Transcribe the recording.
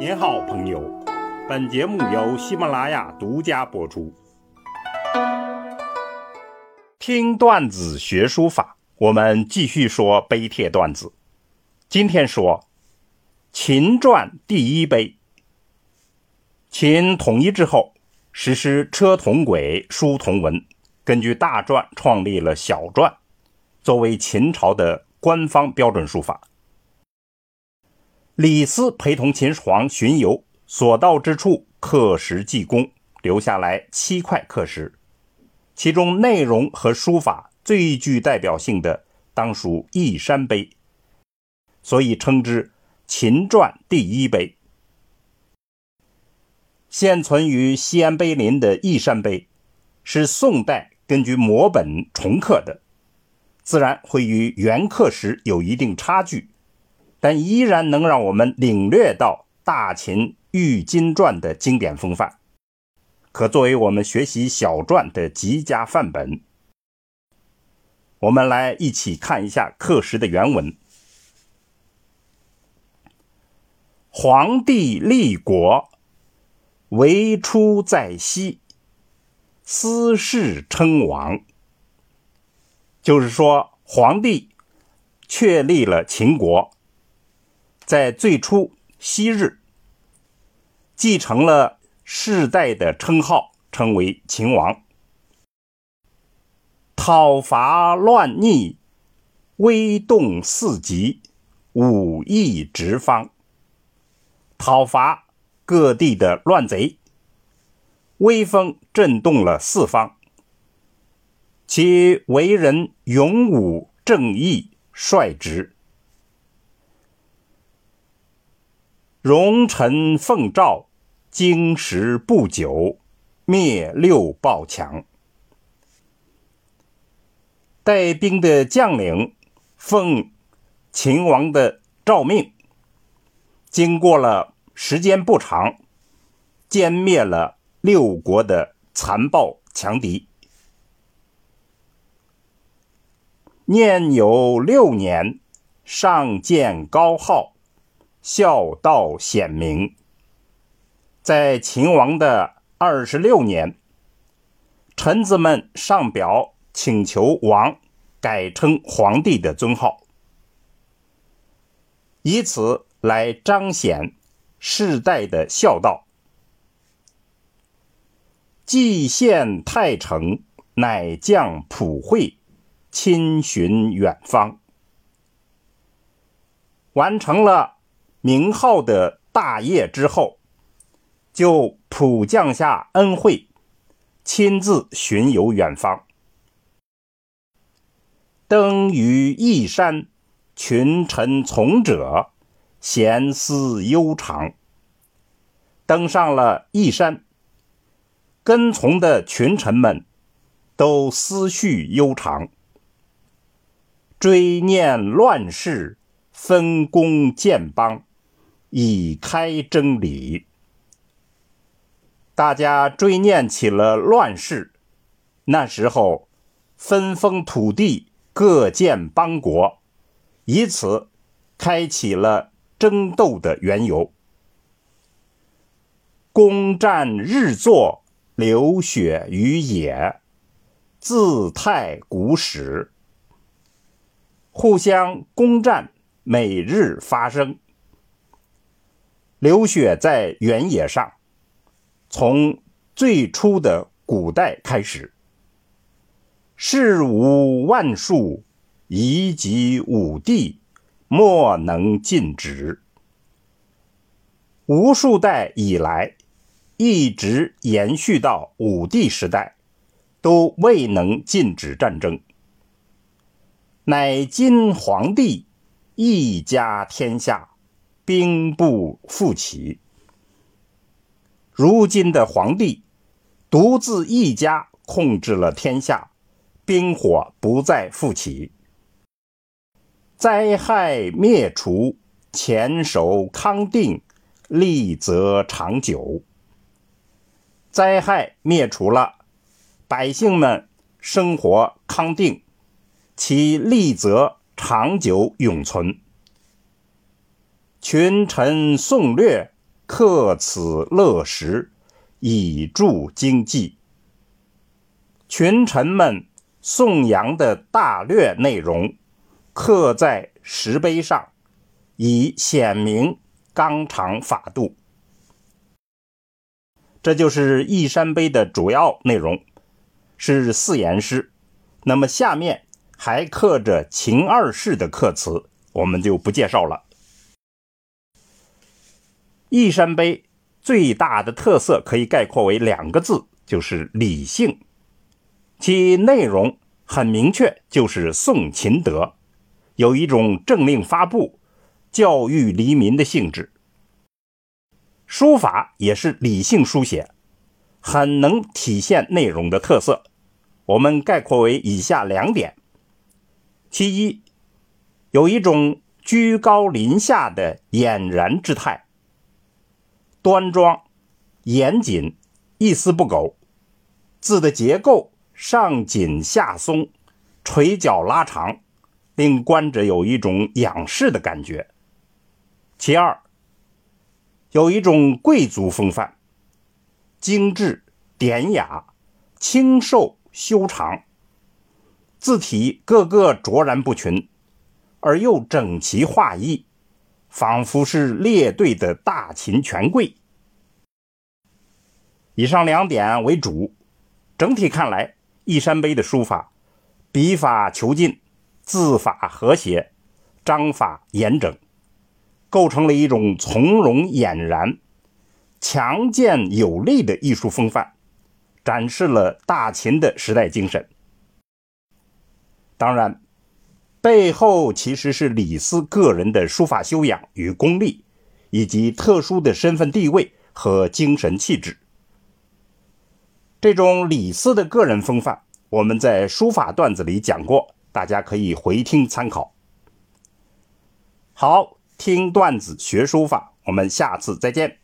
您好，朋友。本节目由喜马拉雅独家播出。听段子学书法，我们继续说碑帖段子。今天说秦传第一碑。秦统一之后，实施车同轨、书同文，根据大篆创立了小篆，作为秦朝的官方标准书法。李斯陪同秦始皇巡游，所到之处刻石记功，留下来七块刻石，其中内容和书法最具代表性的，当属《义山碑》，所以称之秦传第一碑。现存于西安碑林的《义山碑》，是宋代根据摹本重刻的，自然会与原刻石有一定差距。但依然能让我们领略到大秦玉金传的经典风范，可作为我们学习小篆的极佳范本。我们来一起看一下课时的原文：皇帝立国，为出在西，私事称王。就是说，皇帝确立了秦国。在最初，昔日继承了世代的称号，称为秦王。讨伐乱逆，威动四极，武艺直方。讨伐各地的乱贼，威风震动了四方。其为人勇武正义，率直。荣臣奉诏，经时不久，灭六暴强。带兵的将领奉秦王的诏命，经过了时间不长，歼灭了六国的残暴强敌。念有六年，上见高号。孝道显明，在秦王的二十六年，臣子们上表请求王改称皇帝的尊号，以此来彰显世代的孝道。蓟县太成，乃将普惠，亲巡远方，完成了。名号的大业之后，就普降下恩惠，亲自巡游远方。登于义山，群臣从者，闲思悠长。登上了义山，跟从的群臣们都思绪悠长，追念乱世，分工建邦。以开征礼，大家追念起了乱世。那时候分封土地，各建邦国，以此开启了争斗的缘由。攻战日作，流血于野，自太古始。互相攻战，每日发生。流血在原野上，从最初的古代开始，事无万数，夷及五帝，莫能禁止。无数代以来，一直延续到五帝时代，都未能禁止战争。乃今皇帝一家天下。兵不复起。如今的皇帝独自一家控制了天下，兵火不再复起，灾害灭除，前守康定，利则长久。灾害灭除了，百姓们生活康定，其利则长久永存。群臣颂略，刻此乐石，以助经济。群臣们颂扬的大略内容，刻在石碑上，以显明纲常法度。这就是义山碑的主要内容，是四言诗。那么下面还刻着秦二世的刻词，我们就不介绍了。义山碑最大的特色可以概括为两个字，就是理性。其内容很明确，就是宋秦德，有一种政令发布、教育黎民的性质。书法也是理性书写，很能体现内容的特色。我们概括为以下两点：其一，有一种居高临下的俨然之态，端庄、严谨，一丝不苟；字的结构上紧下松，垂角拉长，令观者有一种仰视的感觉。其二，有一种贵族风范，精致典雅，清瘦修长，字体个个卓然不群，而又整齐划一，仿佛是列队的大秦权贵。以上两点为主，整体看来，义山碑的书法，笔法遒劲，字法和谐，章法严整。构成了一种从容俨然、强健有力的艺术风范，展示了大秦的时代精神。当然，背后其实是李斯个人的书法修养与功力，以及特殊的身份地位和精神气质。这种李斯的个人风范，我们在书法段子里讲过，大家可以回听参考。好。听段子学书法，我们下次再见。